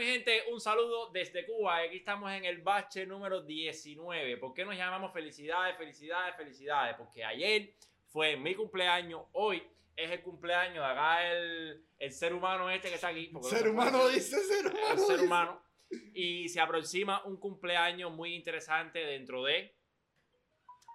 mi gente, un saludo desde Cuba. Aquí estamos en el bache número 19. ¿Por qué nos llamamos felicidades, felicidades, felicidades? Porque ayer fue mi cumpleaños, hoy es el cumpleaños de acá el, el ser humano este que está aquí. Ser no humano dice ser el humano. ser dice. humano. Y se aproxima un cumpleaños muy interesante dentro de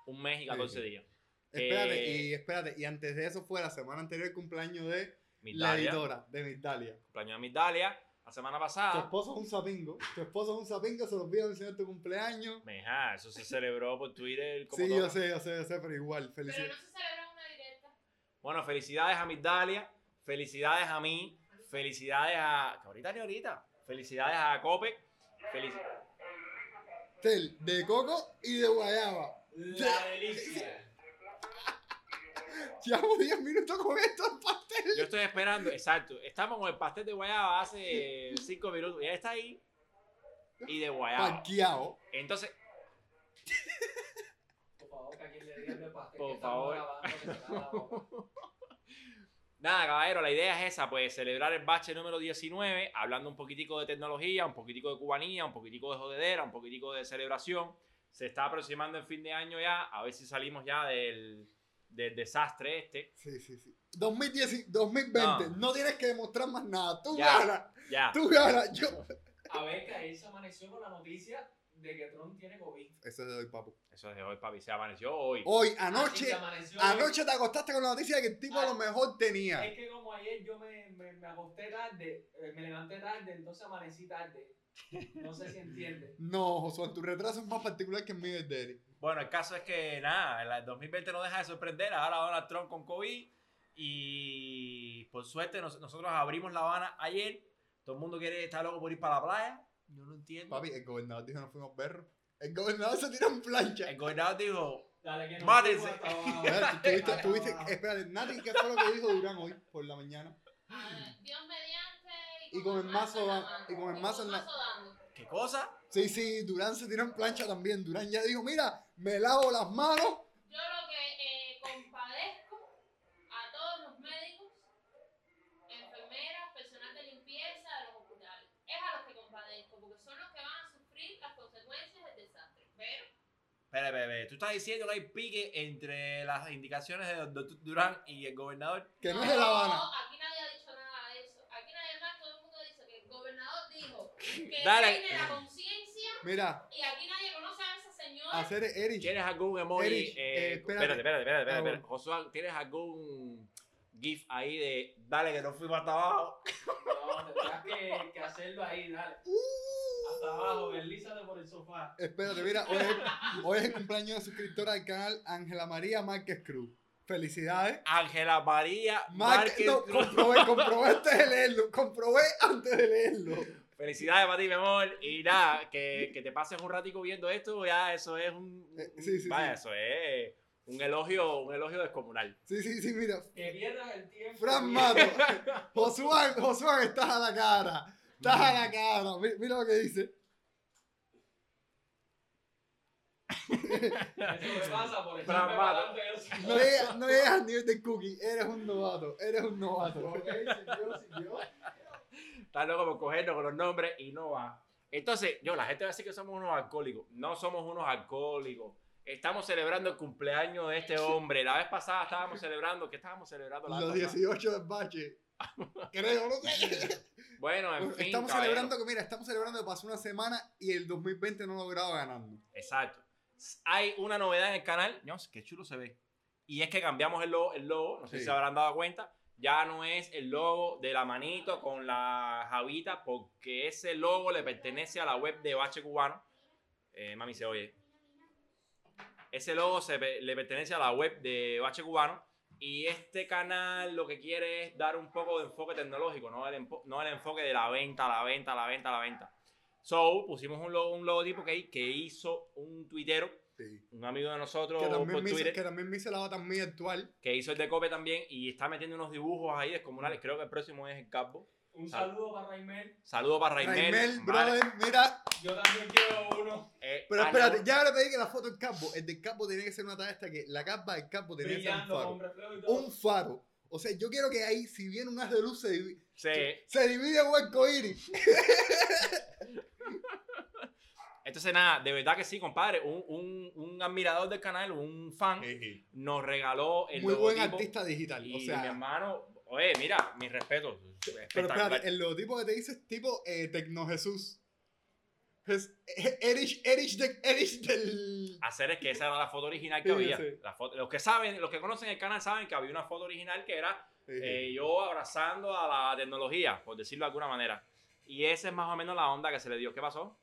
un mes y 14 Sí. días. Espérate, Eh, y espérate, y antes de eso fue la semana anterior el cumpleaños de la editora, de Migdalia. cumpleaños de Migdalia, la semana Tu pasada. esposo es un sapingo, tu esposo es un sapingo, se lo olvidó enseñar tu cumpleaños. Meja, eso se celebró por Twitter. Como Sí, todo. yo sé, yo sé, yo sé, pero igual, Pero felicidades. no se celebra una directa. Bueno, felicidades a Migdalia, felicidades a mí, felicidades a. que ahorita ni ahorita. Felicidades a Cope. felici- Tel, de coco y de guayaba. La delicia. Llevamos 10 minutos con esto el pastel. Yo estoy esperando, exacto. Estamos con el pastel de guayaba hace 5 minutos. Ya está ahí. Y de guayaba. Parqueado. Entonces, Por favor, que a quien le digan de pastel Por que estamos favor. grabando. Nada, caballero, la idea es esa, pues celebrar el bache número 19, hablando un poquitico de tecnología, un poquitico de cubanía, un poquitico de jodedera, un poquitico de celebración. Se está aproximando el fin de año ya, a ver si salimos ya del, del desastre este. Sí, sí, sí. 2010, 2020, No. no. tienes que demostrar más nada. Tú Ya. ganas, Ya. tú ganas. Yo. A ver, que ayer se amaneció con la noticia de que Trump tiene COVID. Eso es de hoy, papu. Eso es de hoy, papi. Se amaneció hoy. Hoy, Así anoche, anoche te acostaste con la noticia de que el tipo a lo Ah. mejor tenía. Es que como ayer yo me, me, me acosté tarde, eh, me levanté tarde, entonces amanecí tarde. No sé si entiende. No, Josué, tu retraso es más particular que el mío de Eric. Bueno, el caso es que nada, el 2020 no deja de sorprender. Ahora Donald Trump con COVID. Y por suerte nos- nosotros abrimos La Habana ayer. Todo el mundo quiere estar loco por ir para la playa. Yo no entiendo. Papi, el gobernador dijo no fuimos perros. El gobernador se tira en plancha. El gobernador dijo, Dale, que no Mátense. tuviste, espérate, Nati, ¿qué fue lo que dijo Durán hoy por la mañana? Ah, Dios. Y con el mazo da- y con el mazo en la- dando. ¿qué cosa? Sí, sí, Durán se tiró en plancha también. Durán ya dijo, mira, me lavo las manos. Yo lo que eh, compadezco a todos los médicos, enfermeras, personal de limpieza de los hospitales. Es a los que compadezco, porque son los que van a sufrir las consecuencias del desastre. Pero Espera, espera. Tú estás diciendo que hay pique entre las indicaciones de Dr. Durán y el gobernador. Que no es de La Habana. aquí nadie ha dicho nada de eso. Aquí nadie más, todo el mundo dice que el gobernador dijo que Dale. tiene la conciencia Mira, y aquí nadie conoce a esa señora. hacer Eric. ¿Tienes algún emoji? Erich, eh, eh, espérate, espérate. espérate, espérate, espérate. Espérate. bueno. Josué, ¿tienes algún GIF ahí de dale que no fuimos hasta abajo? No, tendrás que, que hacerlo ahí, dale. Hasta abajo, deslízate por el sofá. Espérate, mira, hoy es, hoy es el cumpleaños de suscriptora del canal Ángela María Márquez Cruz. Felicidades. Ángela María Márquez, Márquez no, Cruz. comprobé, comprobé antes de leerlo. Comprobé antes de leerlo. Felicidades para ti, mi amor. Y nada, que, que te pases un ratico viendo esto, ya eso es un. Eh, sí, sí, vaya, sí. eso es un elogio, un elogio descomunal. Sí, sí, sí, mira. Que pierdas el tiempo. Fran Mato. Josué, Josué, estás a la cara. Estás a la cara. Mi- Mira lo que dice. Eso me pasa por. No llegas, no al nivel de Cookie. Eres un novato. Eres un novato. Ok, siguió, siguió. Estás loco por cogernos con los nombres y no va. Entonces, yo, la gente va a decir que somos unos alcohólicos. No somos unos alcohólicos. Estamos celebrando el cumpleaños de este hombre. La vez pasada estábamos celebrando. ¿Qué estábamos celebrando la Los pasada? 18 del bache. Creo, no sé. Bueno, en fin. estamos caballero. celebrando que, mira, estamos celebrando que pasó una semana y el 2020 no lograba ganando. Exacto. Hay una novedad en el canal. Dios, qué chulo se ve. Y es que cambiamos el logo. El logo no sé Sí. si se habrán dado cuenta. Ya no es el logo de la manito con la javita, porque ese logo le pertenece a la web de Bache Cubano. Eh, mami, se oye. Ese logo le pertenece a la web de Bache Cubano. Y este canal lo que quiere es dar un poco de enfoque tecnológico, no el, el enfoque de la venta, la venta, la venta, la venta. So, pusimos un, logo, un logotipo que, que hizo un tuitero, Sí. un amigo de nosotros Que por también, me hizo, Twitter, que también me hizo la bata mía actual. que hizo el de Cope también y está metiendo unos dibujos ahí descomunales. Creo que el próximo es el Capo. Un Sal- saludo para Raimel. Saludo para Raimel. Raimel, vale. brother, mira. Yo también quiero uno. Eh, Pero ah, espérate, ya le pedí que la foto del campo. El del campo tiene que ser una talla esta que la capa del campo tiene que ser un faro. Un faro. O sea, yo quiero que ahí, si viene un haz de luz, se divide, Sí. se divide en un arcoíris. Entonces, nada, de verdad que sí, compadre. Un, un, un admirador del canal, un fan, nos regaló el Muy buen artista digital. Y o mi sea, hermano, oye, mira, mis respetos. pero espérate, el logotipo que te dice es tipo eh, Tecno Jesús. Es eh, Erich, Erich, de, Erich del. Hacer es que esa era la foto original que Sí, había. sí. La foto- los que saben, los que conocen el canal saben que había una foto original que era Sí, eh, yo abrazando a la tecnología, por decirlo de alguna manera. Y esa es más o menos la onda que se le dio. ¿Qué pasó?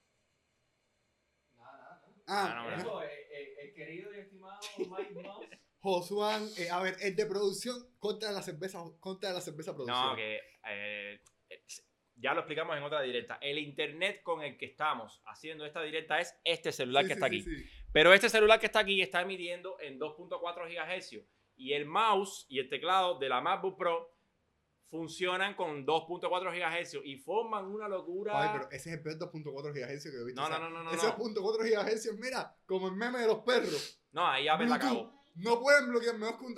Ah, no, no, ajá. Eso, eh, eh, el querido y estimado Mike Mouse. Josuan, eh, a ver, el de producción contra la cerveza, contra la cerveza producción. No, que eh, ya lo explicamos en otra directa. El internet con el que estamos haciendo esta directa es este celular Sí, que sí, está sí, aquí. sí. Pero este celular que está aquí está emitiendo en 2.4 GHz y el mouse y el teclado de la MacBook Pro funcionan con 2.4 GHz y forman una locura. Ay, pero ese es el peor 2.4 GHz que yo he visto. No, o sea, no, no, no, no, Ese no. 2.4 GHz, mira, como el meme de los perros. No, ahí Apple la cagó. No pueden bloquear menos que un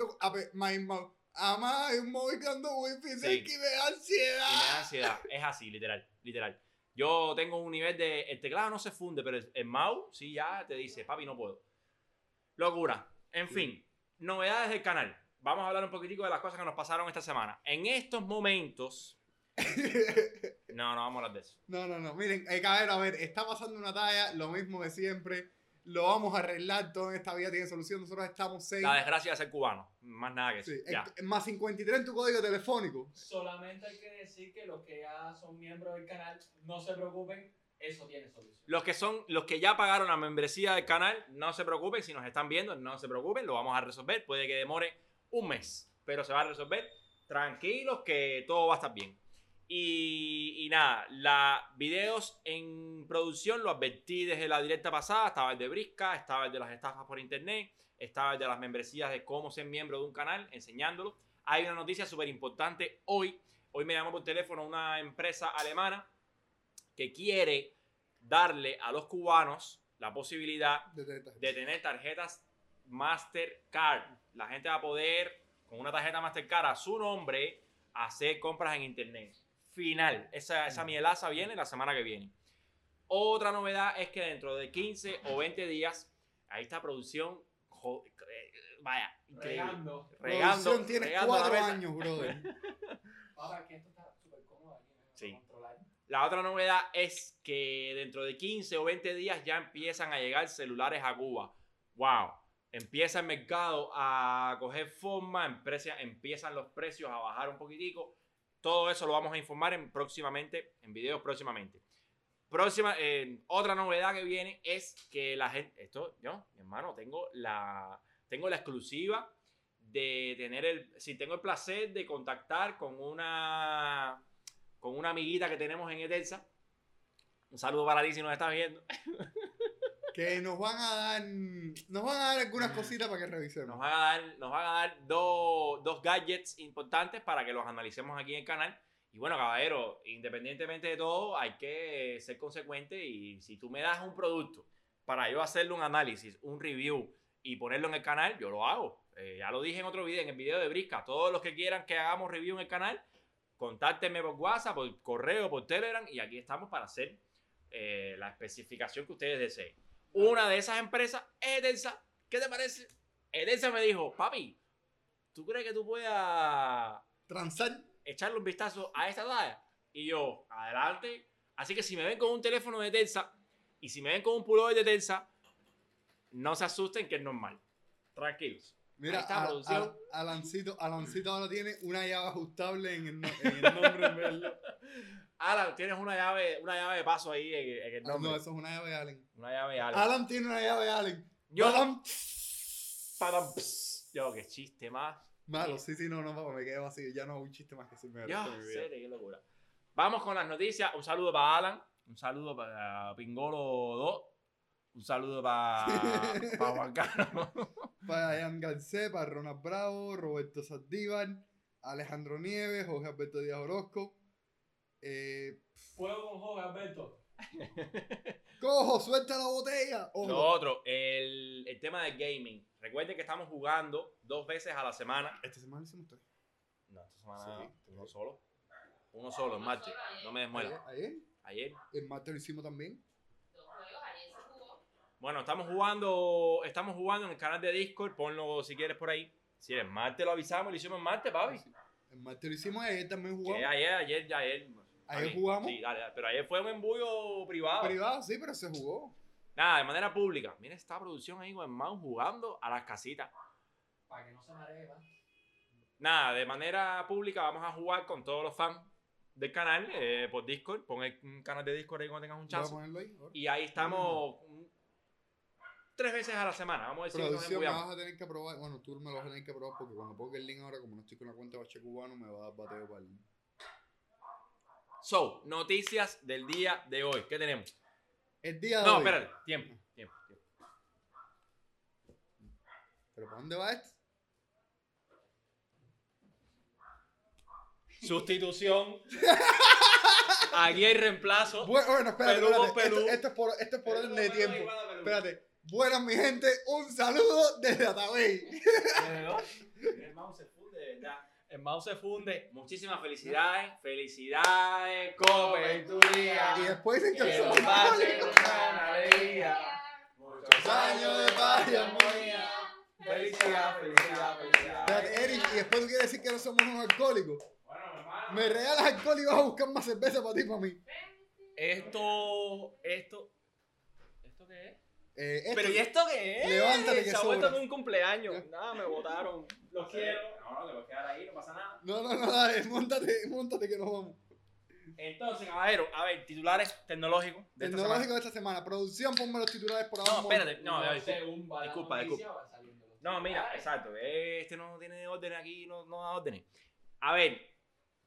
my mouse. Ama, hay un móvil dando wifi, Sí. que me da Y me da ansiedad. ansiedad. Es así, literal, literal. Yo tengo un nivel de. El teclado no se funde, pero el, el mouse sí ya te dice, papi, no puedo. Locura. En fin, novedades del canal. Vamos a hablar un poquitico de las cosas que nos pasaron esta semana. En estos momentos. No, no vamos a hablar de eso. No, no, no. Miren, eh, caballero, a ver, está pasando una talla, lo mismo de siempre. Lo vamos a arreglar, todo en esta vida tiene solución. Nosotros estamos 6. La desgracia de ser cubano. Más nada que eso. Ya. más 53 en tu código telefónico. Solamente hay que decir que los que ya son miembros del canal, no se preocupen, eso tiene solución. Los que son, los que ya pagaron la membresía del canal, no se preocupen. Si nos están viendo, no se preocupen. Lo vamos a resolver. Puede que demore un mes, pero se va a resolver. Tranquilos que todo va a estar bien. Y, y nada, la videos en producción lo advertí desde la directa pasada. Estaba el de Brisca, estaba el de las estafas por internet, estaba el de las membresías de cómo ser miembro de un canal, enseñándolo. Hay una noticia súper importante hoy. Hoy me llamó por teléfono una empresa alemana que quiere darle a los cubanos la posibilidad De tener tarjetas Mastercard. La gente va a poder, con una tarjeta Mastercard a su nombre, hacer compras en internet. Final. Esa, esa mielaza viene la semana que viene. Otra novedad es que dentro de 15 o 20 días, ahí está producción. eh, vaya, increíble. Regando. Regando, Producción tiene regando la 4 mesa. años, brother. Ahora que esto está súper cómodo. La otra novedad es que dentro de 15 o 20 días ya empiezan a llegar celulares a Cuba. ¡Wow! Empieza el mercado a coger forma, empiezan los precios a bajar un poquitico. Todo eso lo vamos a informar en, próximamente, en videos próximamente. Próxima, otra novedad que viene es que la gente, esto, yo, mi hermano, tengo la, tengo la exclusiva de tener el, si tengo el placer de contactar con una, con una amiguita que tenemos en Etelsa. Un saludo para ti si nos estás viendo. que nos van a dar. Nos van a dar algunas cositas para que revisemos. Nos van a dar, nos van a dar dos, dos gadgets importantes para que los analicemos aquí en el canal. Y bueno, caballero, independientemente de todo, hay que ser consecuente y si tú me das un producto para yo hacerle un análisis, un review y ponerlo en el canal, yo lo hago. Eh, ya lo dije en otro video, en el video de Brisca. Todos los que quieran que hagamos review en el canal, contáctenme por WhatsApp, por correo, por Telegram y aquí estamos para hacer eh, la especificación que ustedes deseen. Una de esas empresas es Edensa. ¿Qué te parece? Edensa me dijo, papi, ¿tú crees que tú puedas Transar. echarle un vistazo a esta talla? Y yo, adelante. Así que si me ven con un teléfono de Telsa y si me ven con un pullover de Telsa, no se asusten que es normal. Tranquilos. Mira, está, producción. Al- Alancito, Alancito ahora tiene una llave ajustable en el, en el nombre. en. Alan, tienes una llave, una llave de paso ahí en, en el Ah, no, eso es una llave de Allen. Una llave de Alan. Alan tiene una llave de Allen. Yo- Badam. Padam. Yo, qué chiste más. Malo, sí, sí, no, no, papá, me quedé vacío. Ya no un chiste más que se me Ya, serio, qué locura. Vamos con las noticias. Un saludo para Alan. Un saludo para Pingolo 2. Un saludo para, para Juan Carlos. Para Ian Garcés, para Ronald Bravo, Roberto Saldívar, Alejandro Nieves, Jorge Alberto Díaz Orozco. Eh, Fuego con Jorge Alberto. ¡Cojo, suelta la botella! Ojo. Lo otro, el, el tema del gaming. Recuerden que estamos jugando dos veces a la semana. Esta semana hicimos tres. No, esta semana Sí. uno solo. Uno solo, Uno martes. No me desmuela. Ayer, Ayer. el martes lo hicimos también. Dos juegos, ayer se jugó. Bueno, estamos jugando, estamos jugando en el canal de Discord, ponlo si quieres por ahí. Si el martes lo avisamos, lo hicimos el martes, papi. El martes lo hicimos, ayer también Que jugamos. ayer, ayer, ya ayer. Ayer jugamos. Sí, dale, dale, pero ayer fue un embullo privado. Privado, sí, pero se jugó. Nada, de manera pública. Mira esta producción ahí con jugando a las casitas. Para que no se maree, ¿va? Nada, de manera pública vamos a jugar con todos los fans del canal eh, por Discord. Pon el un canal de Discord ahí cuando tengas un Voy a chance. ponerlo ahí. ahora. Y ahí estamos tres veces a la semana. Vamos a decir que nos Producción me vas a tener que aprobar. Bueno, tú me lo vas a tener que aprobar porque cuando ponga el link ahora, como no estoy con la cuenta de Bache Cubano, me va a dar bateo para el. So, noticias del día de hoy. ¿Qué tenemos? El día de No, hoy. espérate. Tiempo, tiempo, tiempo. ¿Pero para dónde va esto? Sustitución. Aquí hay reemplazo. Bu- bueno, espérate, con espérate. pelú. Esto, esto es por, esto es por orden de tiempo. Espérate. Buenas, mi gente. Un saludo desde Atabey. El mouse se funde, de verdad. El mouse se funde. Muchísimas felicidades. Felicidades, cobertura. Y después una alegría. Muchos años de paz y armonía. Felicidad, felicidad, felicidad. Eric, y después tú quieres decir que no somos unos alcohólicos. Bueno, hermano. Me regalas alcohol y vas a buscar más cerveza para ti y para mí. Esto, esto. ¿Esto qué es? Eh, esto- Pero ¿y esto qué es? Levántate que Se ha vuelto sobra. como un cumpleaños. Nada, me votaron. Los quiero. No, no, te puedes quedar ahí, no pasa nada. No, no, no, dale, montate, montate que nos vamos. Entonces, caballero, a ver, titulares tecnológicos de esta Tecnológico de esta semana. Producción, ponme los titulares por abajo. No, espérate, no, ya, disculpa. disculpa, los No, mira, exacto. Este no tiene órdenes aquí, no, no da órdenes. A ver,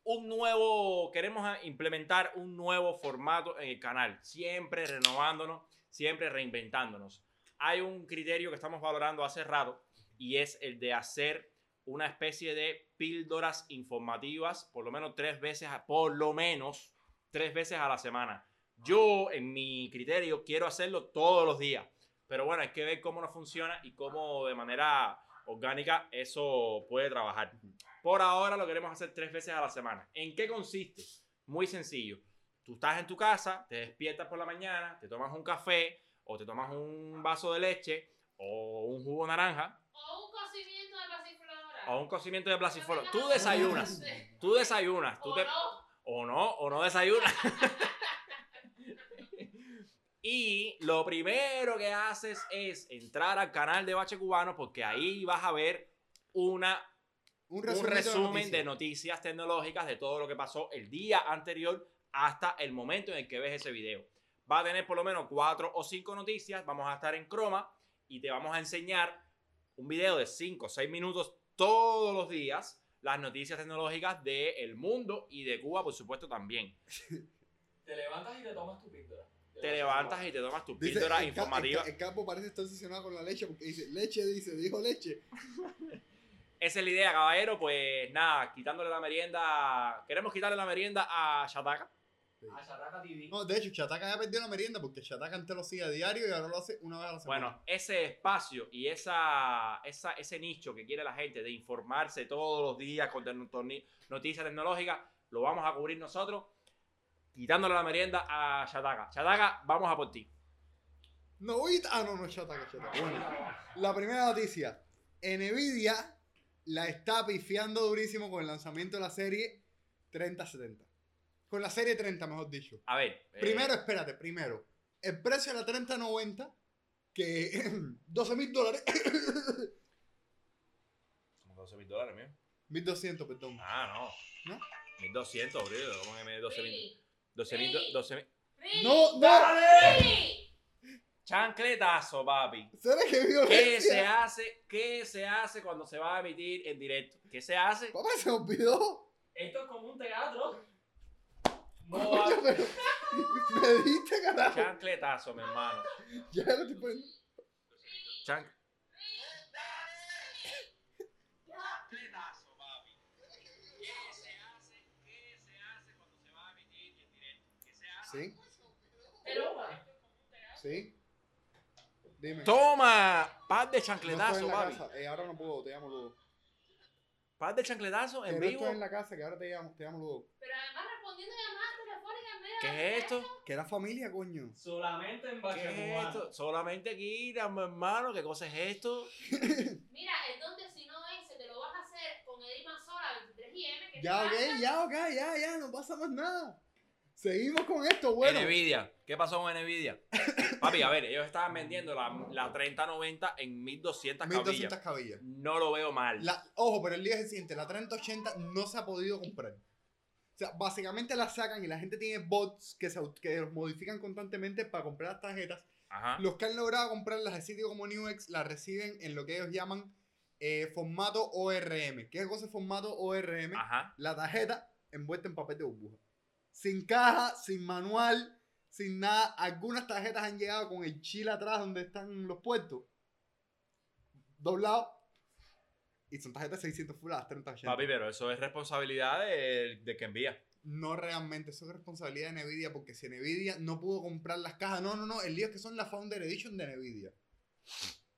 un nuevo, queremos a- implementar un nuevo formato en el canal, siempre renovándonos, siempre reinventándonos. Hay un criterio que estamos valorando hace rato y es el de hacer una especie de píldoras informativas, por lo menos tres veces, a- por lo menos tres veces a la semana. Yo, en mi criterio, quiero hacerlo todos los días. Pero bueno, hay que ver cómo nos funciona y cómo de manera orgánica eso puede trabajar. Por ahora lo queremos hacer tres veces a la semana. ¿En qué consiste? Muy sencillo. Tú estás en tu casa, te despiertas por la mañana, te tomas un café o te tomas un vaso de leche o un jugo naranja O un cocimiento de pasiflora. o un cocimiento de plasifolo. Tú desayunas, tú desayunas, tú O te, no. o no, o no desayunas. y lo primero que haces es entrar al canal de Bache Cubano porque ahí vas a ver una, Un un resumen, resumen de noticias tecnológicas de todo lo que pasó el día anterior hasta el momento en el que ves ese video. Va a tener por lo menos cuatro o cinco noticias. Vamos a estar en croma y te vamos a enseñar un video de 5 o 6 minutos todos los días. Las noticias tecnológicas del mundo y de Cuba, por supuesto, también. Te levantas y te tomas tu píldora. Te levantas y te tomas tu Dice, píldora el, informativa. el el capo parece estar obsesionado con la leche porque dice, leche, dice, dijo leche. Esa es la idea, caballero. Pues nada, quitándole la merienda. Queremos quitarle la merienda a Shataka. A Shataka TV. No, de hecho, Chataca ya perdió la merienda porque Chataca antes lo hacía a diario y ahora lo hace una vez a la semana. Bueno, ese espacio y esa, esa, ese nicho que quiere la gente de informarse todos los días con noticias tecnológicas, lo vamos a cubrir nosotros, quitándole la merienda a Shataka. Shataka, vamos a por ti. Novita. Ah, no, no, Chataca, Chataca. Bueno, la primera noticia. Nvidia la está pifiando durísimo con el lanzamiento de la serie 3070. Con la serie 30, mejor dicho. A ver. eh, Primero, espérate, primero. El precio de la 3090, que 12 mil dólares. Como 12 mil dólares, mío. 1200, perdón. Ah, no. ¿No? 1200, bro. ¿Cómo que me 12 mil? Really. 12 mil. 12 mil. No. Really. Chancletazo, papi. ¿Sabes qué ¿Qué se hace? ¿Qué se hace cuando se va a emitir en directo? ¿Qué se hace? Papá, se olvidó. Esto es como un teatro. No va- pero me diste, carajo. Chancletazo, mi hermano. Ya lo estoy poniendo. Chan... Sí, Pero, sí. Dime. Toma, par de No chancletazo, papi. casa. Eh, ahora no puedo, te llamo luego. Par de chancletazos en Pero vivo. esto es en la casa, que ahora te llamo, te llamo luego. Pero además respondiendo llamadas telefónicas en medio de ¿Qué es esto? Que era familia, coño. Solamente en ¿Qué Bache es esto? Solamente aquí, hermano, ¿qué cosa es esto? Mira, entonces si no ese, te lo vas a hacer con Edima Sola 23IM. Que Ya, ok, pasa? ya, ok, ya, ya, no pasa más nada. Seguimos con esto, bueno. Nvidia. ¿Qué pasó con Nvidia? Papi, a ver, ellos estaban vendiendo la, la 3090 en 1200 cabillas. 1200 cabillas. No lo veo mal. La, ojo, pero el día es el siguiente, la 3080 no se ha podido comprar. O sea, básicamente la sacan y la gente tiene bots que, se, que los modifican constantemente para comprar las tarjetas. Ajá. Los que han logrado comprarlas de sitio como Newx las reciben en lo que ellos llaman eh, formato ORM. ¿Qué cosa es formato ORM? Ajá. La tarjeta envuelta en papel de burbuja. Sin caja, sin manual, sin nada. Algunas tarjetas han llegado con el chile atrás donde están los puertos. Doblado. Y son tarjetas 600 full a las 3080. Papi, pero eso es responsabilidad de, de que envía. No realmente, eso es responsabilidad de Nvidia porque si Nvidia no pudo comprar las cajas, no, no, no, el lío es que son la Founder Edition de Nvidia.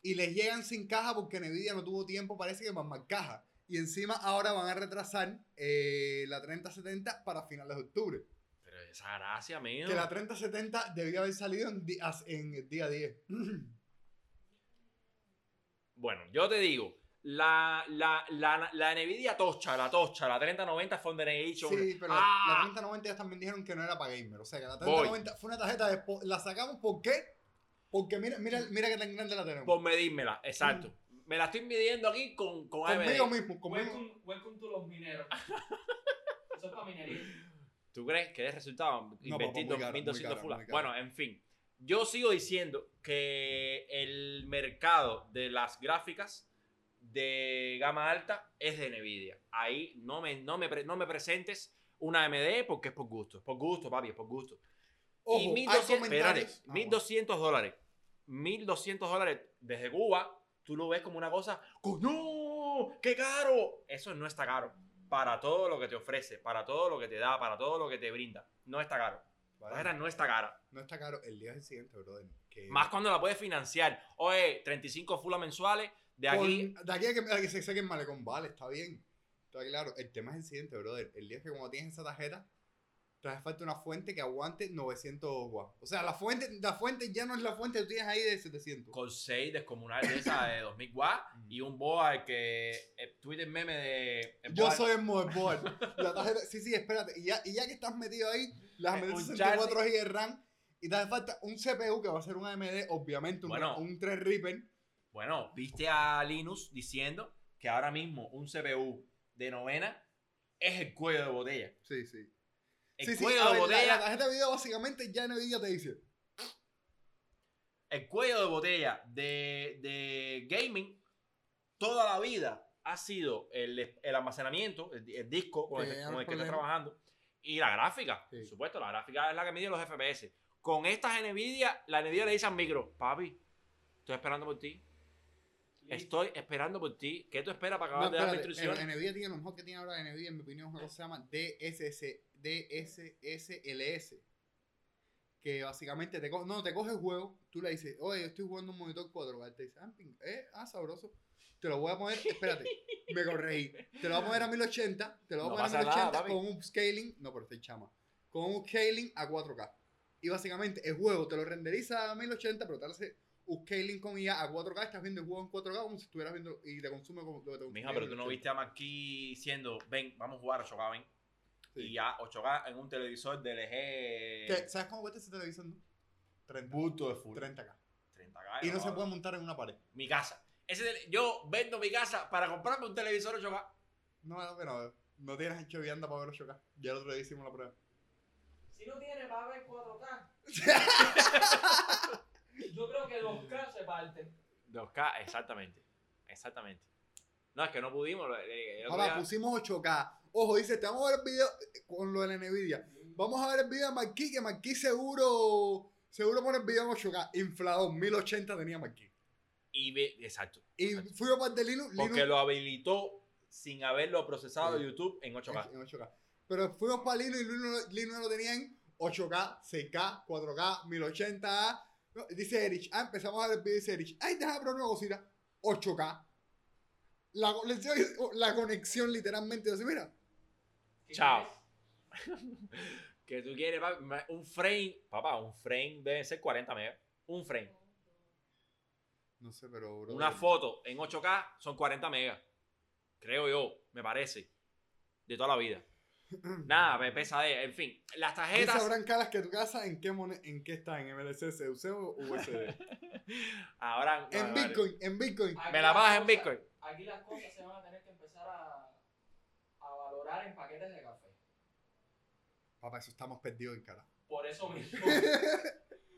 Y les llegan sin caja porque Nvidia no tuvo tiempo, parece que para más caja. Y encima ahora van a retrasar eh, la 3070 para finales de octubre. Esa gracia, mío. Que la 3070 debía haber salido en, el día 10. Bueno, yo te digo, la, la, la, la Nvidia tocha, la tocha, la 3090 Founder Edition. Sí, pero ¡Ah! la 3090 ya también dijeron que no era para gamer. O sea que la 3090 fue una tarjeta de... La sacamos ¿por qué? Porque mira, mira, mira que tan grande la tenemos. Por medírmela, exacto. Me la estoy midiendo aquí con, con Conmigo AMD. mismo, conmigo. Welcome, welcome to los mineros. Eso es para minería. ¿Tú crees que es resultado invertir papá, muy caro, 1200 muy caro, fulas? muy caro. Bueno, en fin. Yo sigo diciendo que el mercado de las gráficas de gama alta es de Nvidia. Ahí no me, no me, no me presentes una AMD porque es por gusto. Por gusto, papi, es por gusto. Ojo, y hay 1200, comentarios. espérate, Ah, 1200 dólares. 1200 dólares desde Cuba, tú lo ves como una cosa, ¡Coño! ¡Qué caro! Eso no está caro. Para todo lo que te ofrece, para todo lo que te da, para todo lo que te brinda. No está caro. bueno, La tarjeta no está cara. no está caro. El día es el siguiente, brother. Que Más cuando la puedes financiar. Oye, 35 fulas mensuales. De aquí. De aquí a que, a que se saque el malecón, vale, está bien. Está claro. El tema es el siguiente, brother. El día es que cuando tienes esa tarjeta, te hace falta una fuente que aguante 900 watts. O sea, la fuente, la fuente ya no es la fuente que tú tienes ahí de 700. Con 6 descomunal de esa de 2000 watts. y un boa que. eh, Twitter meme de. el Yo soy el motherboard. La tarjeta, sí, sí, espérate. Y ya, y ya que estás metido ahí, las metes un 64 GB de RAM y te hace falta un CPU que va a ser un AMD, obviamente, un, Bueno. un 3 Reaper. Bueno, viste a Linus diciendo que ahora mismo un CPU de novena es el cuello de botella. Sí, sí. El sí, cuello de ver, la- botella. La, tarjeta de video básicamente ya Nvidia te dice. El cuello de botella de, de gaming toda la vida ha sido el, el almacenamiento, el, el disco con el, Que con el está trabajando y la gráfica. Sí. Por supuesto, la gráfica es la que mide los FPS. Con estas Nvidia, la Nvidia le dice al micro, papi, estoy esperando por ti. Estoy esperando por ti. ¿Qué tú esperas para No, acabar de darme espérate, instrucciones? eh, Nvidia tiene lo mejor que tiene ahora Nvidia, en mi opinión, es una cosa que se llama DSS, DSSLS. Que básicamente te coge, no, te coge el juego, tú le dices, oye, yo estoy jugando un monitor 4K, te dice, ah, ping, eh, ah, sabroso. Te lo voy a poner, espérate, me corregí. Te lo voy a poner a 1080, te lo voy No a poner a pasa nada, 1080 papi. con un scaling, no, pero estoy chama, con un scaling a 4K. Y básicamente el juego te lo renderiza a 1080, pero te hace un scaling con IA a 4K, estás viendo el juego en 4K como si estuvieras viendo y te consume como lo que te consume Mija, pero tú no viste a Marquis diciendo, ven, vamos a jugar 8K, ven. Sí. Y ya 8K en un televisor de LG. ¿Qué? ¿Sabes cómo cuesta ese televisor? no? 30. Bulto de full. 30K. 30K. Y no se puede montar en una pared. Mi casa. Ese tele- yo vendo mi casa para comprarme un televisor 8K. No, no, pero no tienes hecho vianda para ver los 8K. Ya el otro día hicimos la prueba. Si no tiene para ver 4K, yo creo que 2K se parten. 2K, exactamente. Exactamente. No, es que no pudimos. eh, Ahora pusimos 8K. Ojo, dice, te vamos a ver el video eh, con lo de la Nvidia. Vamos a ver el video de Marquis, que Marquis seguro, seguro pone el video en 8K. Inflador, 1080 tenía Marquis. y ve- exacto. Y Exacto. fuimos para el de Linux, Porque Linux lo habilitó sin haberlo procesado Sí. YouTube en 8K. en 8K. Pero fuimos para Linux y Linux, Linux lo tenía en 8K, 6K, 4K, 1080. No, dice Erich, ah, empezamos a ver el video dice Erich, ay, déjame probar una cosita, 8K. La conexión, la conexión literalmente. Así, mira. ¿Qué Chao. que tú quieres papi, ma- un frame, papá, un frame debe ser 40 megas. Un frame. No sé, pero. bro, Una foto en 8K son 40 megas. Creo yo, me parece. De toda la vida. Nada, pe- pesadez. En fin, las ¿Y tarjetas. sabrán caras que tu casa en qué, mone- en qué está? ¿En MLC, CUC o USD? Ahora. en Bitcoin, en Bitcoin. Aquí Me la bajas en Bitcoin. Aquí las cosas se van a tener que empezar a, a valorar en paquetes de café. Papá, eso estamos perdidos en cara. Por eso mismo.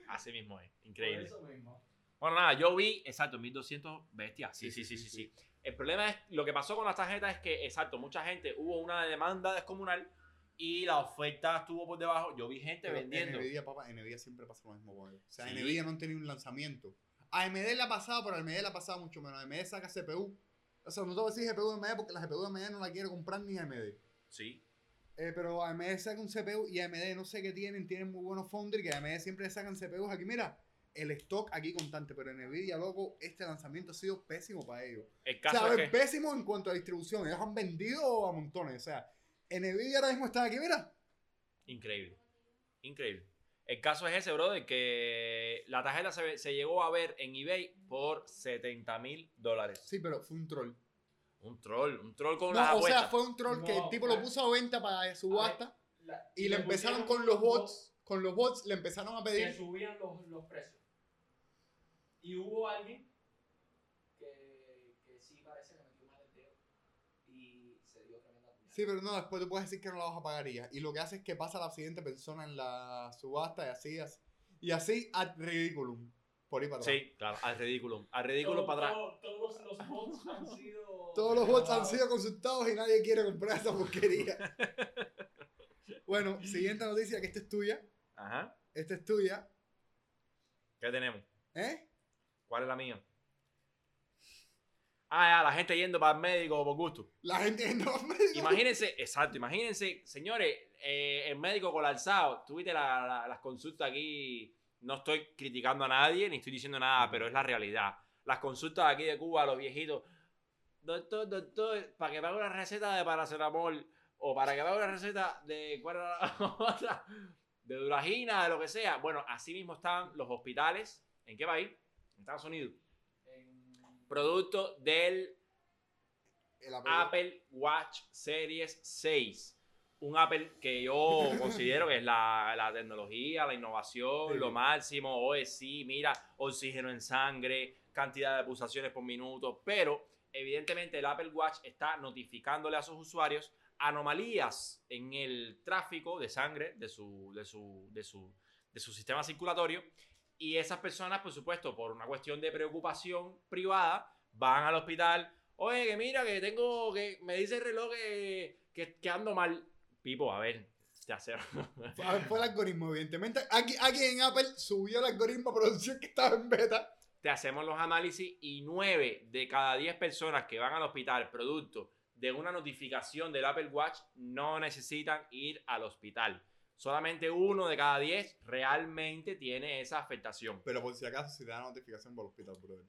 Así mismo es. Por Increíble. eso mismo. Bueno, nada, yo vi, exacto, 1200 bestias. Sí, sí, sí, sí, sí. El problema es, lo que pasó con las tarjetas es que, exacto, mucha gente, hubo una demanda descomunal y la oferta estuvo por debajo. Yo vi gente Pero vendiendo. Nvidia, papá, Nvidia siempre pasa lo mismo ellos. O sea, Sí. Nvidia no han tenido un lanzamiento. AMD le ha pasado, pero AMD le ha pasado mucho menos. AMD saca CPU. O sea, no te voy a decir GPU de AMD porque la GPU de AMD no la quiere comprar ni AMD. Sí. Eh, pero AMD saca un CPU y AMD no sé qué tienen, tienen muy buenos foundry que AMD siempre sacan CPUs aquí. Mira, el stock aquí constante, pero Nvidia, loco, este lanzamiento ha sido pésimo para ellos. El O sea, es ver, que. pésimo en cuanto a distribución. Ellos han vendido a montones. O sea, Nvidia ahora mismo está aquí, mira. Increíble. Increíble. El caso es ese, brother, que la tarjeta se, se llegó a ver en eBay por 70 mil dólares. Sí, pero fue un troll. Un troll, un troll con las No, o apuestas. sea, fue un troll que el tipo lo puso a venta para subasta La- y le empezaron con los bots. Con los bots le empezaron a que pedir. subían los, los precios. Y hubo alguien que, que sí parece que metió mal el dedo y se dio tremenda puñalada. Sí, pero no, después tú puedes decir que no la vas a pagar y ya. Y lo que hace es que pasa a la siguiente persona en la subasta y así, así. Y así ad ridiculum. Por ahí para atrás. Sí, claro, al ridículo. Al ridículo Todo- para atrás. todo- todos los bots han sido. Todos los bots han grabados. sido consultados y nadie quiere comprar esa porquería. bueno, siguiente noticia, que esta es tuya. Ajá. Esta es tuya. ¿Qué tenemos? ¿Eh? ¿Cuál es la mía? Ah, ya, la gente yendo para el médico por gusto. La gente no Imagínense, exacto, imagínense, señores, eh, el médico colapsado, tuviste la- la- las consultas aquí, no estoy criticando a nadie, ni estoy diciendo nada, pero es la realidad. Las consultas aquí de Cuba, los viejitos, doctor, doctor, para que pague una receta de paracetamol, o para que pague una receta de, ¿cuál era la otra? De duragina, de lo que sea. Bueno, así mismo están los hospitales, ¿en qué país? En Estados Unidos. En- Producto del El. Apple Watch Series 6. Un Apple que yo considero que es la, la tecnología, la innovación, Sí. lo máximo, OSI, mira, oxígeno en sangre, cantidad de pulsaciones por minuto, pero evidentemente el Apple Watch está notificándole a sus usuarios anomalías en el tráfico de sangre de su, de su, de su, de su sistema circulatorio y esas personas, por supuesto, por una cuestión de preocupación privada, van al hospital. Oye, que mira, que tengo, que me dice el reloj que, que, que ando mal. Pipo, a ver, te hace. Fue, fue el algoritmo, evidentemente. Aquí, aquí en Apple subió el algoritmo a producción que estaba en beta. te hacemos los análisis y 9 de cada 10 personas que van al hospital producto de una notificación del Apple Watch no necesitan ir al hospital. Solamente uno de cada 10 realmente tiene esa afectación. Pero por si acaso, si te da notificación por el hospital, brother.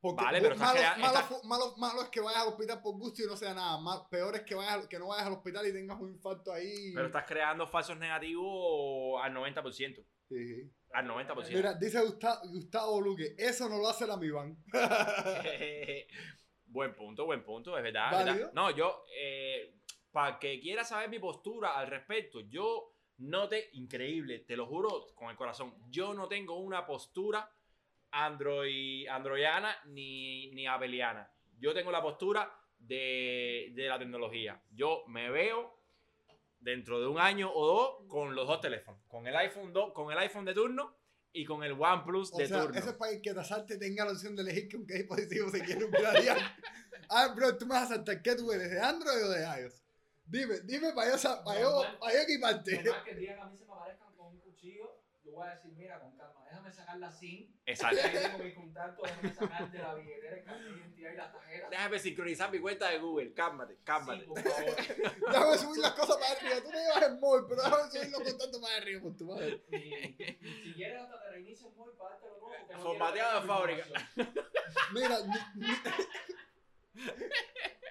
Porque Vale, pero malo, malo, malo- malo es que vayas al hospital por gusto y no sea nada. Mal- peor es que, vayas, que no vayas al hospital y tengas un infarto ahí. Pero estás creando falsos negativos al 90%. Sí. Al 90%. Mira, dice Gustavo, Gustavo Luque, eso no lo hace la Mivan. buen punto, buen punto, es verdad. es ¿Válido? verdad. No, yo, para que quiera saber mi postura al respecto, yo no te, increíble, te lo juro con el corazón, yo no tengo una postura android, androiana ni, ni apeliana. Yo tengo la postura de, de la tecnología. Yo me veo dentro de un año o dos con los dos teléfonos, con el iPhone 2, con el iPhone de turno y con el OnePlus O de sea, turno. eso es para que Tasarte tenga la opción de elegir con qué dispositivo se quiere upgradear. ah, bro, tú me vas a saltar, ¿qué tú eres? ¿De Android o de iOS? Dime, dime para yo, para yo, para yo equiparte. Que el día que a mí se me aparezcan con un cuchillo, yo voy a decir, mira, con calma, déjame sacar la SIM. Exacto. Mi contacto, déjame sacar de la billetera el carnet de identidad y la tarjeta. Déjame sincronizar mi cuenta de Google. Cálmate, cálmate. Sí, por favor. Déjame subir las cosas para arriba. Tú me llevas el móvil, pero déjame subir los contactos para arriba por tu madre. Y, y si quieres hasta te reinicio el móvil para dártelo nuevo. porque no Formateado de fábrica. Mira, ni- ni-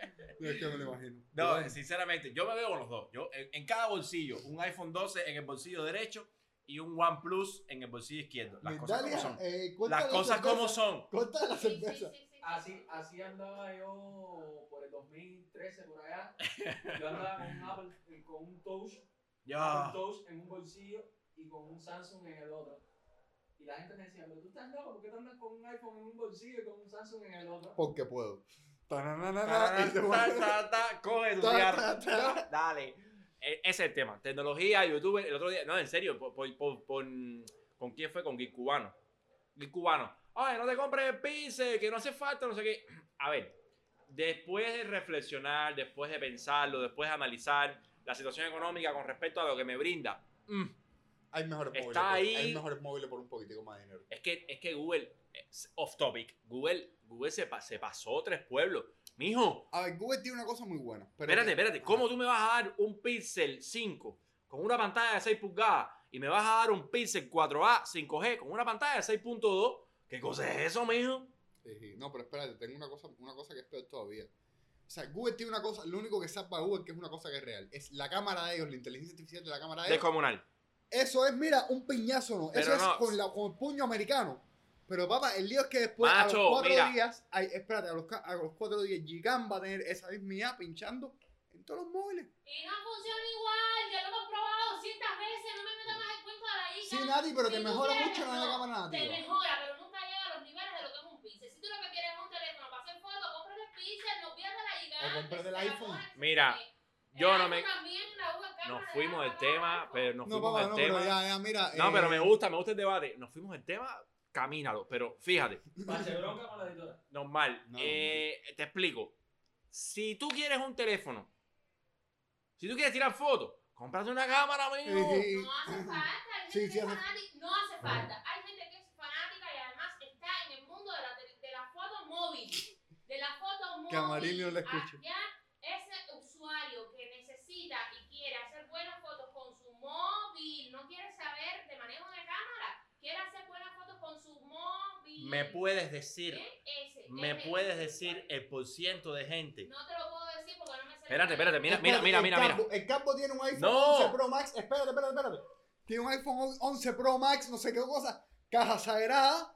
Es que me lo imagino. No, sinceramente, yo me veo con los dos. Yo, en, en cada bolsillo, un iPhone 12 en el bolsillo derecho y un OnePlus en el bolsillo izquierdo. Las cosas como son. eh, Las la cosas cerveza. como son. Cuenta la cerveza. sí, sí, sí. Así, así andaba yo por el 2013 por allá. Yo andaba con un Apple, eh, con un Touch, Ya. Apple Touch en un bolsillo y con un Samsung en el otro. Y la gente me decía, pero tú estás loco, ¿por qué tú andas con un iPhone en un bolsillo y con un Samsung en el otro? Porque puedo. Coge tu. Dale. E- Ese es el tema. Tecnología, YouTube. El otro día, no, en serio, por, por- por- ¿con quién fue? Con Geek Cubano. Geek Cubano. Ay, no te compres el Pixel, que no hace falta, no sé qué. A ver, después de reflexionar, después de pensarlo, después de analizar la situación económica con respecto a lo que me brinda, mm, Hay mejores Está móviles. por- ahí. Hay mejores móviles por un poquitico más de dinero. es que, es que Google, off topic, Google, Google se, se pasó tres pueblos. Mijo, A ver, Google tiene una cosa muy buena. Pero Espérate, espérate. ¿Cómo tú me vas a dar un Pixel 5 con una pantalla de 6 pulgadas y me vas a dar un Pixel 4A 5G con una pantalla de 6.2? ¿Qué cosa es eso, mijo? No, pero espérate, tengo una cosa, una cosa que es peor todavía. O sea, Google tiene una cosa, lo único que salva a Google que es una cosa que es real. Es la cámara de ellos, la inteligencia artificial de la cámara de ellos. Descomunal. Eso es, mira, un piñazo, ¿no? Pero Eso es no. con, la- con el puño americano. Pero papá, el lío es que después, a Macho, los cuatro mira. días, ay, espérate, a los, a los cuatro días, Gigam va a tener esa misma IA pinchando en todos los móviles. Y no funciona igual, ya lo hemos probado 200 veces, no me metas más el cuento de la hija. Sí, Nati, pero te Si tú mejora mucho la no, cámara Te nativa. mejora, pero nunca llega a los niveles de lo que es un pixel. Si tú lo que quieres es un teléfono para hacer fotos, cómprate el pixel, no pierdas la gigante. O cómprate el te iPhone. Mira, yo no me- Nos fuimos del tema, pero nos No, fuimos papá, del no, tema. pero ya, ya, mira. No, pero eh, me gusta, me gusta el debate. Nos fuimos del tema, camínalo. Pero fíjate, Pase bronca con la editora. normal. No, Eh, te explico. Si tú quieres un teléfono, si tú quieres tirar fotos, cómprate una cámara. Sí, sí. No hace falta, hay gente sí que es hace- fanática, no hace falta. Hay gente que es fanática y además está en el mundo de la, de la foto móvil. De la foto móvil. Que Amarillo le escuche. Allá, ese usuario que necesita y quiere hacer buenas fotos con su móvil, no quiere saber de manejo de cámara, quiere hacer buenas fotos con su móvil. Me puedes decir, ese, me puedes el decir el porciento de gente. No te lo puedo decir porque no me sé. Espérate, espérate, mira, mira, el mira, mira. Campo- El campo tiene un iPhone No. 11 Pro Max. Espérate, espérate, espérate. Tiene un iPhone 11 Pro Max, no sé qué cosa. Caja sagrada.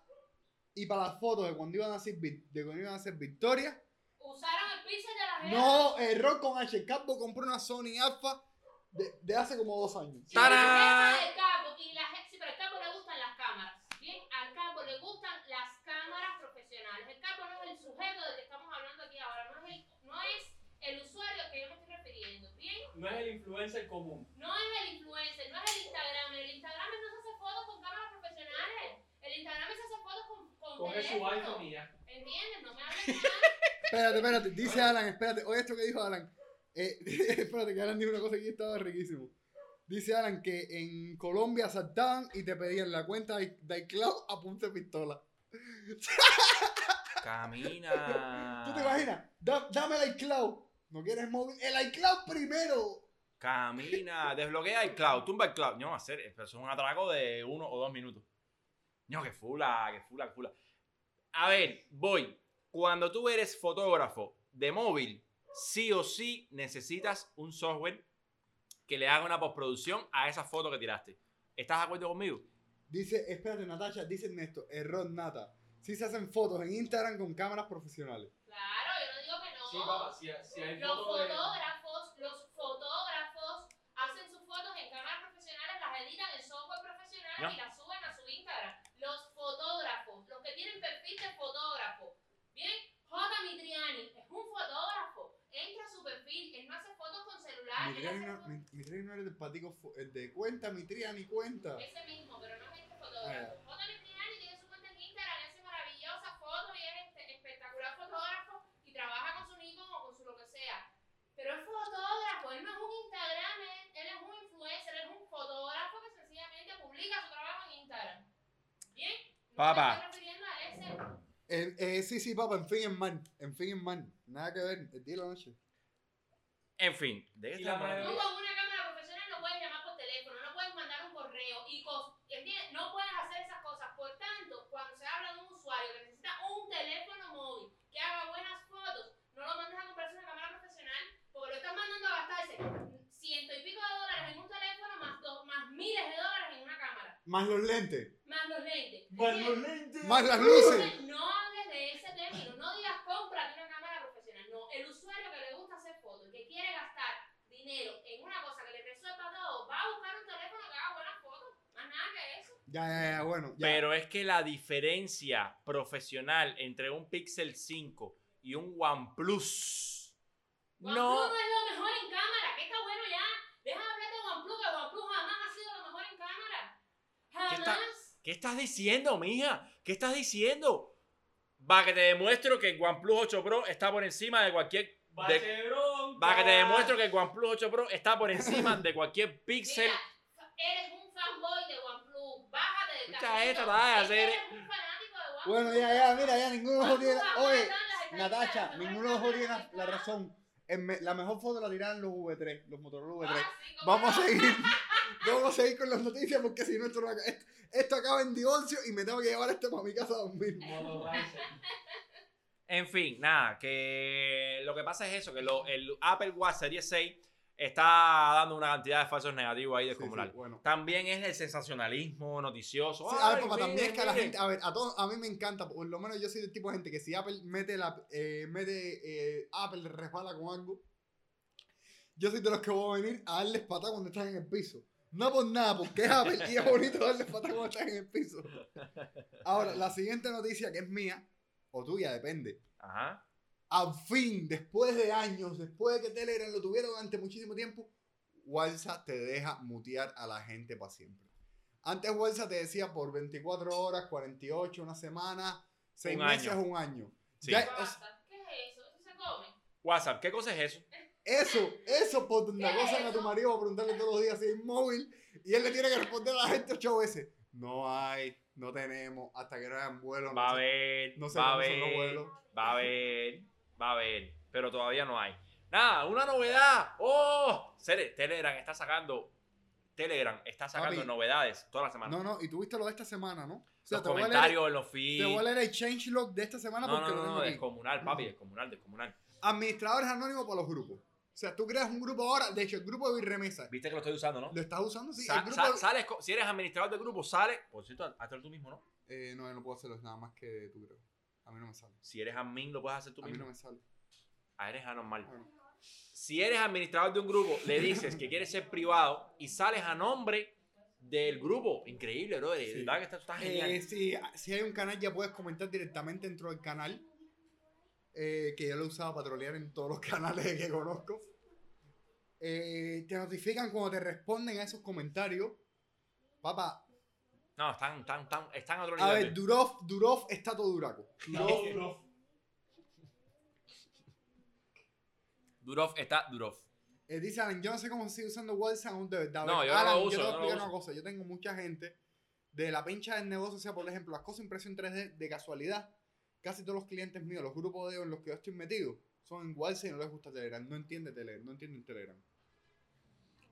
Y para las fotos de cuando iban a hacer, de cuando iban a hacer Victoria. Usaron el pixel de la No, error con H. El campo compró una Sony Alpha de, de hace como dos años. Sí, y la sí, pero al campo le gustan las cámaras. Bien, al campo le gustan las cámaras profesionales. El campo no es el sujeto del que estamos hablando aquí ahora, no es el, no es el usuario al que yo me estoy refiriendo. Bien, No es el influencer común. no es el influencer, no es el Instagram. El Instagram no se hace fotos con cámaras profesionales. El Instagram se hace fotos con, con Coge su iPhone y ya. ¿Entiendes? No me hables mal. Espérate, espérate. Dice Alan, espérate. Oye, esto que dijo Alan. Eh, espérate, que Alan dijo una cosa que estaba riquísimo. Dice Alan que en Colombia saltaban y te pedían la cuenta de de iCloud a punta de pistola. Camina. ¿Tú te imaginas? Da- dame el iCloud. ¿No quieres móvil? El iCloud primero. Camina, desbloquea el cloud, tumba el cloud. No, hacer, eso es un atraco de uno o dos minutos. No, que fula, que fula, que fula. A ver, voy. Cuando tú eres fotógrafo de móvil, sí o sí necesitas un software que le haga una postproducción a esa foto que tiraste. ¿Estás de acuerdo conmigo? Dice, espérate, Natacha, dice Ernesto, error nata. Sí se hacen fotos en Instagram con cámaras profesionales. Claro, yo no digo que no. Sí, papá, si, si hay Los fotos de... fotógrafos, los fotógrafos hacen sus fotos en cámaras profesionales, las editan en software profesional y las suben a su Instagram. Los fotógrafos, los que tienen perfil de fotógrafo. Bien, J. Mitriani es un fotógrafo. Entra a su perfil, él no hace fotos con celular. Mi él hace Triani no, era del patico, el de cuenta, mi Triani cuenta. Ese mismo, pero no es este Ah, fotógrafo. Mitriani tiene su cuenta en Instagram, hace maravillosas fotos y es este espectacular fotógrafo y trabaja con su Nikon o con su lo que sea. Pero es fotógrafo, él no es un Instagram, él, él es un influencer, él es un fotógrafo que sencillamente publica su trabajo en Instagram. ¿Bien? No Papá. Me a ese. Eh, eh, sí, sí, papá, en fin en man. En fin en man. Nada que ver, el día y la noche. En fin, de esta manera. Tú una cámara profesional no puedes llamar por teléfono, no puedes mandar un correo y cos, no puedes hacer esas cosas. Por tanto, cuando se habla de un usuario que necesita un teléfono móvil que haga buenas fotos, no lo mandes a comprarse una cámara profesional porque lo estás mandando a gastarse ciento y pico de dólares en un teléfono más, dos, más miles de dólares en una cámara. Más los lentes. Más los lentes. Más los lentes. Más las luces. Ya, ya, ya, bueno. Ya. Pero es que la diferencia profesional entre un Pixel 5 y un OnePlus OnePlus no. no es lo mejor en cámara, que está bueno ya. Deja de hablar de OnePlus, que OnePlus jamás ha sido lo mejor en cámara. Jamás. ¿Qué estás diciendo, mija? ¿Qué estás diciendo? Va que te demuestro que el OnePlus 8 Pro está por encima de cualquier. De, va que te demuestro que el OnePlus 8 Pro está por encima de cualquier Pixel. Mira, eres un fanboy de OnePlus. Dale, Es que hacer-. Bueno, ya, ya, mira, ya, ninguno de los dos tiene. Oye, Natacha, ninguno de los tiene la razón. Me- la mejor foto la tiraron los V3, los Motorola V3. Ah, sí, Vamos a seguir. Vamos a seguir con las noticias porque si no esto, no acaba- esto, esto acaba en divorcio y me tengo que llevar esto para mi casa a dormir. En fin, nada, que lo que pasa es eso, que lo- el Apple Watch Series 6 está dando una cantidad de falsos negativos ahí Sí, descomunal. sí, bueno. También es el sensacionalismo noticioso. Sí, a ver, papá, también es que a la gente, a ver, a todos, a mí me encanta, por lo menos yo soy del tipo de gente que si Apple mete la, eh, mete, eh, Apple resbala con algo, yo soy de los que voy a venir a darles patada cuando están en el piso. No por nada, porque es Apple y es bonito darles patada cuando están en el piso. Ahora, la siguiente noticia que es mía, o tuya, depende. Ajá. Al fin, después de años, después de que Telegram lo tuviera durante muchísimo tiempo, WhatsApp te deja mutear a la gente para siempre. Antes WhatsApp te decía por 24 horas, 48, una semana, 6 Un meses, año. un año. Sí. Ya, es- Basta. ¿Qué es eso? ¿Eso se come? WhatsApp, ¿qué cosa es eso? eso, eso por donde ¿Qué acosan es a tu marido para preguntarle todos los días si es móvil y él le tiene que responder a la gente ocho veces. No hay, no tenemos, hasta que no hayan vuelo. Va a no sé- haber, no sé va a vuelos. va a haber, va a haber, pero todavía no hay. Nada, una novedad. ¡Oh! Telegram está sacando, Telegram está sacando Papi. novedades toda la semana. No, no, y tuviste lo de esta semana, ¿no? O sea, Los te leer, comentarios en los te feeds. voy a leer el changelog de esta semana No, porque no, lo no, tengo no, descomunal, papi, descomunal, descomunal. Administradores anónimos para los grupos. O sea, tú creas un grupo ahora, de hecho, el grupo de Birremesa, Viste que lo estoy usando, ¿no? ¿lo estás usando? Sí, Sa- el grupo... sa- sales si eres administrador de grupo, sale. Por cierto, hazlo tú mismo, ¿no? Eh, no, yo no puedo hacerlo, es nada más que tú creo. A mí no me sale. Si eres admin, lo puedes hacer tú A mí mismo. no me sale. Ah, eres anormal. Bueno. Si eres administrador de un grupo, le dices que quieres ser privado y sales a nombre del grupo. Increíble, bro. Sí. verdad que está, está genial. Eh, si, si hay un canal, ya puedes comentar directamente dentro del canal. eh, que yo lo he usado para trolear en todos los canales que conozco. Eh, te notifican cuando te responden a esos comentarios. Papá, No, están, están, están, están a otro a nivel. ver, Durov, Durov está todo duraco. Durov, Durov. Durov está Durov. eh, dice Alan, yo no sé cómo sigue usando WhatsApp aún de verdad. A No, ver, yo no lo Alan, uso, yo te voy a explicar una cosa. Yo tengo mucha gente de la pincha del negocio, o sea, por ejemplo, las cosas impresión 3D de casualidad. Casi todos los clientes míos, los grupos de ellos en los que yo estoy metido, son en WhatsApp y no les gusta Telegram. No entiende Telegram, no entienden Telegram.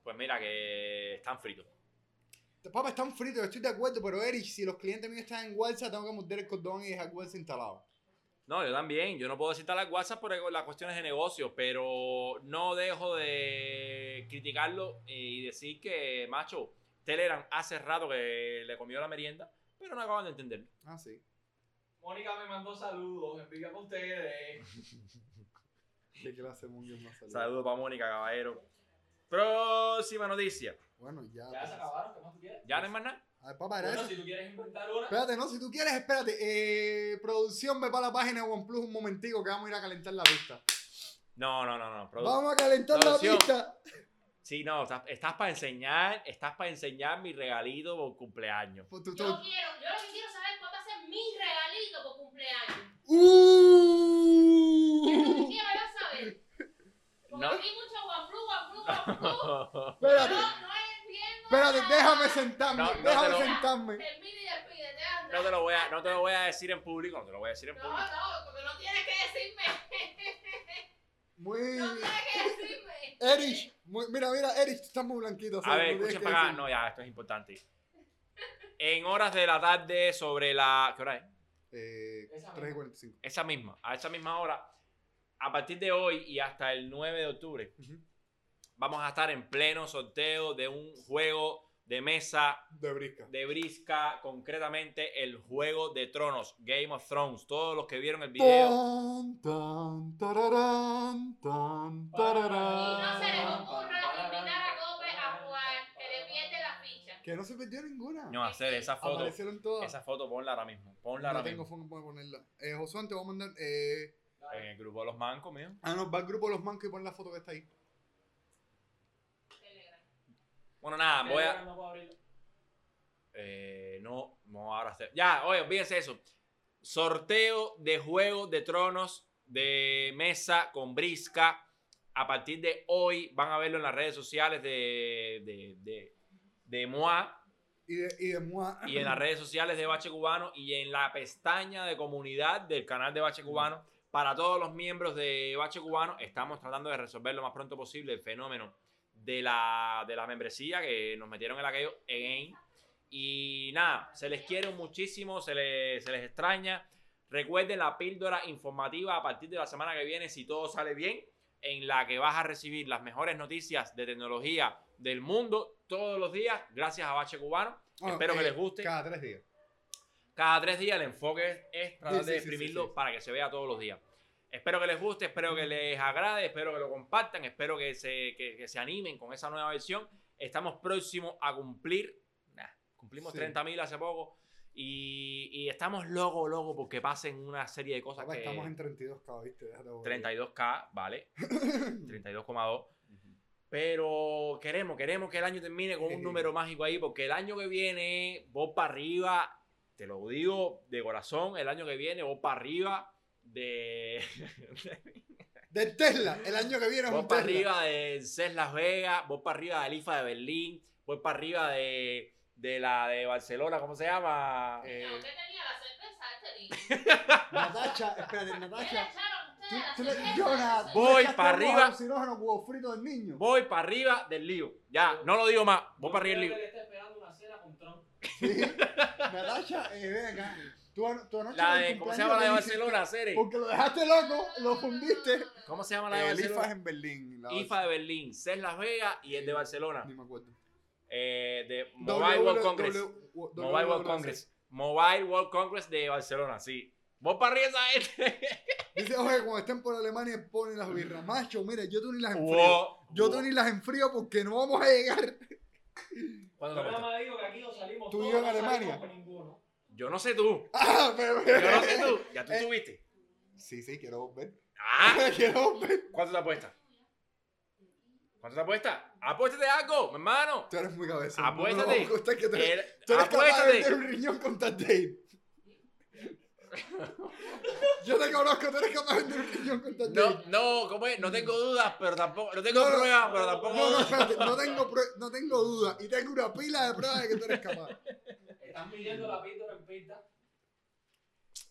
Pues mira que están fritos. Papá, están fritos, yo estoy de acuerdo, pero Eric, si los clientes míos están en WhatsApp, tengo que morder el cordón y dejar WhatsApp instalado. No, yo también. Yo no puedo desinstalar WhatsApp por las cuestiones de negocio, pero no dejo de criticarlo y decir que, macho, Telegram hace rato que le comió la merienda, pero no acaban de entenderlo. Ah, sí. Mónica me mandó saludos, envidia para ustedes. ¿Qué clase de mundial más salió? Saludos para Mónica, caballero. Próxima noticia. Bueno, ya. Ya pues. se acabaron, ¿qué más tú quieres? ¿Ya no hay más nada? A ver, papá, era Bueno, eso. si tú quieres inventar una. Espérate, no, si tú quieres, espérate. Eh, producción, ve para la página de OnePlus un momentico que vamos a ir a calentar la pista. No, no, no, no. Produ- Vamos a calentar producción. la pista. Sí, no, estás, estás para enseñar, estás para enseñar mi regalito por cumpleaños. Pues tú- tú- Yo quiero, yo lo que quiero saber cuál va a ser mi regalito por cumpleaños. ¡Uh! Es lo que quiero yo saber. Porque No. aquí mucho OnePlus, Espérate, No, no entiendo. espérate, nada. déjame sentarme, No, no déjame te lo- sentarme. Termina y despídete, anda. No te lo voy a, no te lo voy a decir en público, no te lo voy a decir en No, público. no, porque no tienes que decirme. Muy No bien. tienes que decirme. Erich, muy- mira, mira, Erich, tú estás muy blanquito. A ¿sabes? ver, No tienes escuchen que para acá. No, ya, esto es importante. En horas de la tarde sobre la... ¿Qué hora es? Eh, Esa 3 y 45. Esa misma, a esa misma hora, a partir de hoy y hasta el 9 de octubre, Ujú. Vamos a estar en pleno sorteo de un juego de mesa De brisca. de brisca, concretamente el Juego de Tronos, Game of Thrones. Todos los que vieron el video, Tan, tan, tararán, tan, Y tararán. no se les ocurra invitar a Cope a jugar, que le pierde la ficha. Que no se perdió ninguna. no hacer esa foto, Aparecieron todas. esa foto ponla ahora mismo, ponla no ahora tengo mismo. forma de ponerla. Eh, Josué, te voy a mandar. Eh... En el grupo de los mancos, mío. Ah, no, va al grupo de los mancos y pon la foto que está ahí. Telegram. Bueno, nada, voy a... No puedo abrirlo. Eh, no, no ahora hacer. Ya, oye, olvídense eso. Sorteo de Juegos de Tronos de mesa con brisca. A partir de hoy van a verlo en las redes sociales de, de, de, de Moa Y de, y de Mua. y en las redes sociales de Bache Cubano y en la pestaña de comunidad del canal de Bache Cubano. Para todos los miembros de Bache Cubano, estamos tratando de resolver lo más pronto posible el fenómeno de la, de la membresía que nos metieron en aquello en Y nada, se les quiere muchísimo, se les, se les extraña. Recuerden la píldora informativa a partir de la semana que viene, si todo sale bien, en la que vas a recibir las mejores noticias de tecnología del mundo todos los días, gracias a Bache Cubano. Espero que eh, les guste. Cada tres días. Cada tres días el enfoque es, es tratar Sí, de sí, exprimirlo sí. para que se vea todos los días. Espero que les guste, espero que les agrade, espero que lo compartan, espero que se, que, que se animen con esa nueva versión. Estamos próximos a cumplir, nah, cumplimos Sí. 30.000 hace poco y, y estamos locos, locos porque pasen una serie de cosas que... estamos en 32K, ¿viste? Déjate joder. 32K, vale, 32,2. Pero queremos, queremos que el año termine con un número mágico ahí, porque el año que viene, vos para arriba, te lo digo de corazón, el año que viene, vos para arriba de. De Tesla, el año que viene un para Tesla. arriba de CES Las Vegas, vos para arriba del IFA de Berlín, vos para arriba de, de la de Barcelona, ¿cómo se llama? Eh, No, ¿Qué tenía la cerveza este? Natacha, espérate, ¿Qué le Natacha. Tú, tú le? Jonah, Voy le echaste pa' agua arriba. alucinógeno huevo frito del niño. Voy para arriba del lío. Ya, no lo digo más, vos para arriba del lío. que le esté esperando una cena con Trump. Sí. Natacha, eh, ven acá. Tú, an- tú anoche La en el de, ¿cómo se llama la de Barcelona, Cere? Porque lo dejaste loco, lo fundiste. ¿Cómo se llama la de El IFA es Barcelona? en Berlín. la IFA de Berlín, CES Las Vegas y el de Barcelona. Ni me acuerdo. Eh, de Mobile World Congress. Mobile World Congress. Mobile World Congress de Barcelona, sí. Vos para arriba esa gente. Dice, oye, cuando estén por Alemania ponen las birras. Macho, mira, yo tú ni las enfrío. Wow. Yo tú ni las enfrío porque no vamos a llegar. ¿Cuándo Yo te nada apuestas? más digo que aquí no salimos Tú y yo en Alemania. Yo no sé tú. Ah, pero, Yo no sé tú. Ya tú Eh. subiste. Sí, sí, quiero volver. Ah, quiero volver. ¿cuánto te apuestas? ¿Cuánto te apuestas? Apuéstate algo, mi hermano. Tú eres muy cabezón. Apuéstate. No que tú eres, El- tú eres capaz de vender un riñón con Dave. Yo te conozco, tú eres capaz de vender un riñón con tal No, Dave. no, ¿cómo es? No tengo dudas, pero tampoco. No tengo No, pruebas, pero tampoco. No, no, espérate, no tengo, no tengo duda. Y tengo una pila de pruebas de que tú eres capaz. Están pidiendo la píldora en pista.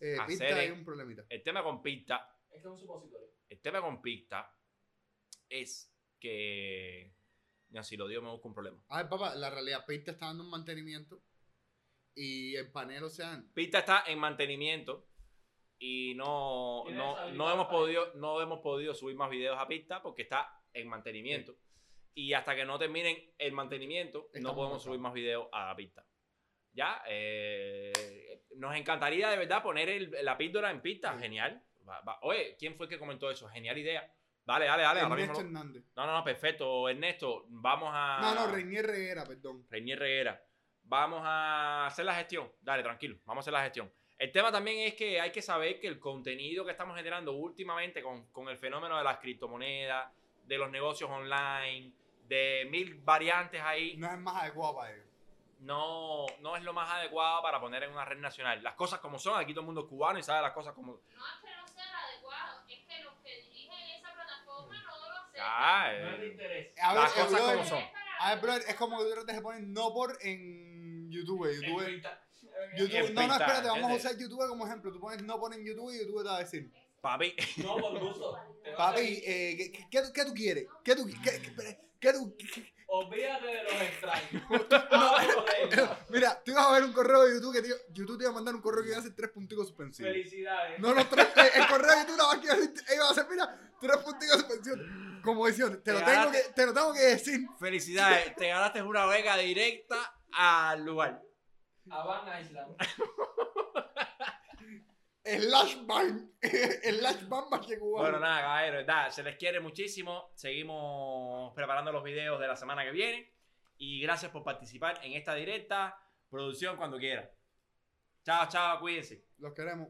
Eh, Hacer pinta hay un problemita. El tema con pista, Es que es un supositorio. el tema con pista es que. Ya, si lo digo, me busco un problema. A ver, papá, la realidad, Pita está dando un mantenimiento. Y el panel, o sea, Pista está en mantenimiento y no, no, no, hemos podido, no hemos podido subir más videos a pista porque está en mantenimiento. Y hasta que no terminen el mantenimiento, no podemos montados. subir más videos a la pista. Ya, eh, nos encantaría de verdad poner el- la píldora en pista. Sí. Genial. Va- va. Oye, ¿quién fue el que comentó eso? Genial idea. Dale, dale, dale. Ernesto. Hernández. no, no, no, perfecto. Ernesto, vamos a. No, no, Reinier Reguera, perdón. Reinier Reguera. Vamos a hacer la gestión. Dale, tranquilo. Vamos a hacer la gestión. El tema también es que hay que saber que el contenido que estamos generando últimamente con, con el fenómeno de las criptomonedas, de los negocios online, de mil variantes ahí, No es más adecuado para ellos. No, no es lo más adecuado para poner en una red nacional. Las cosas como son, aquí todo el mundo es cubano y sabe las cosas como... No es que no sea adecuado, es que los que dirigen esa plataforma no lo aceptan. Ah, No es de eh, interés. A ver, Las cosas brother, como son. A ver, brother, es como que tú te ponen no por en YouTube. YouTube, En pista. YouTube En no, no, espérate, vamos a usar YouTube como ejemplo. Tú pones no por en YouTube y YouTube te va a decir, papi, No, por gusto. Papi, eh, ¿qué, qué, qué tú- qué tú quieres? ¿Qué tú, qué, qué- qué tú- qué- Olvídate de los extraños. Mira, tú ibas a ver un correo de YouTube que te, YouTube te iba a mandar un correo que iba a hacer tres punticos suspensivos. Felicidades. No, no, tres, eh, el correo de YouTube más que iba a decir, iba a hacer, mira, tres punticos suspensivos. como diciendo, te lo, Te tengo que, te lo tengo que decir. Felicidades, te ganaste una beca directa al lugar. A Van Island. Slash Bang. Slash Bang Bache Cubano. Bueno, nada, caballero, verdad, se les quiere muchísimo. Seguimos preparando los videos de la semana que viene. Y gracias por participar en esta directa. Producción cuando quiera. Chao, chao, cuídense. Los queremos.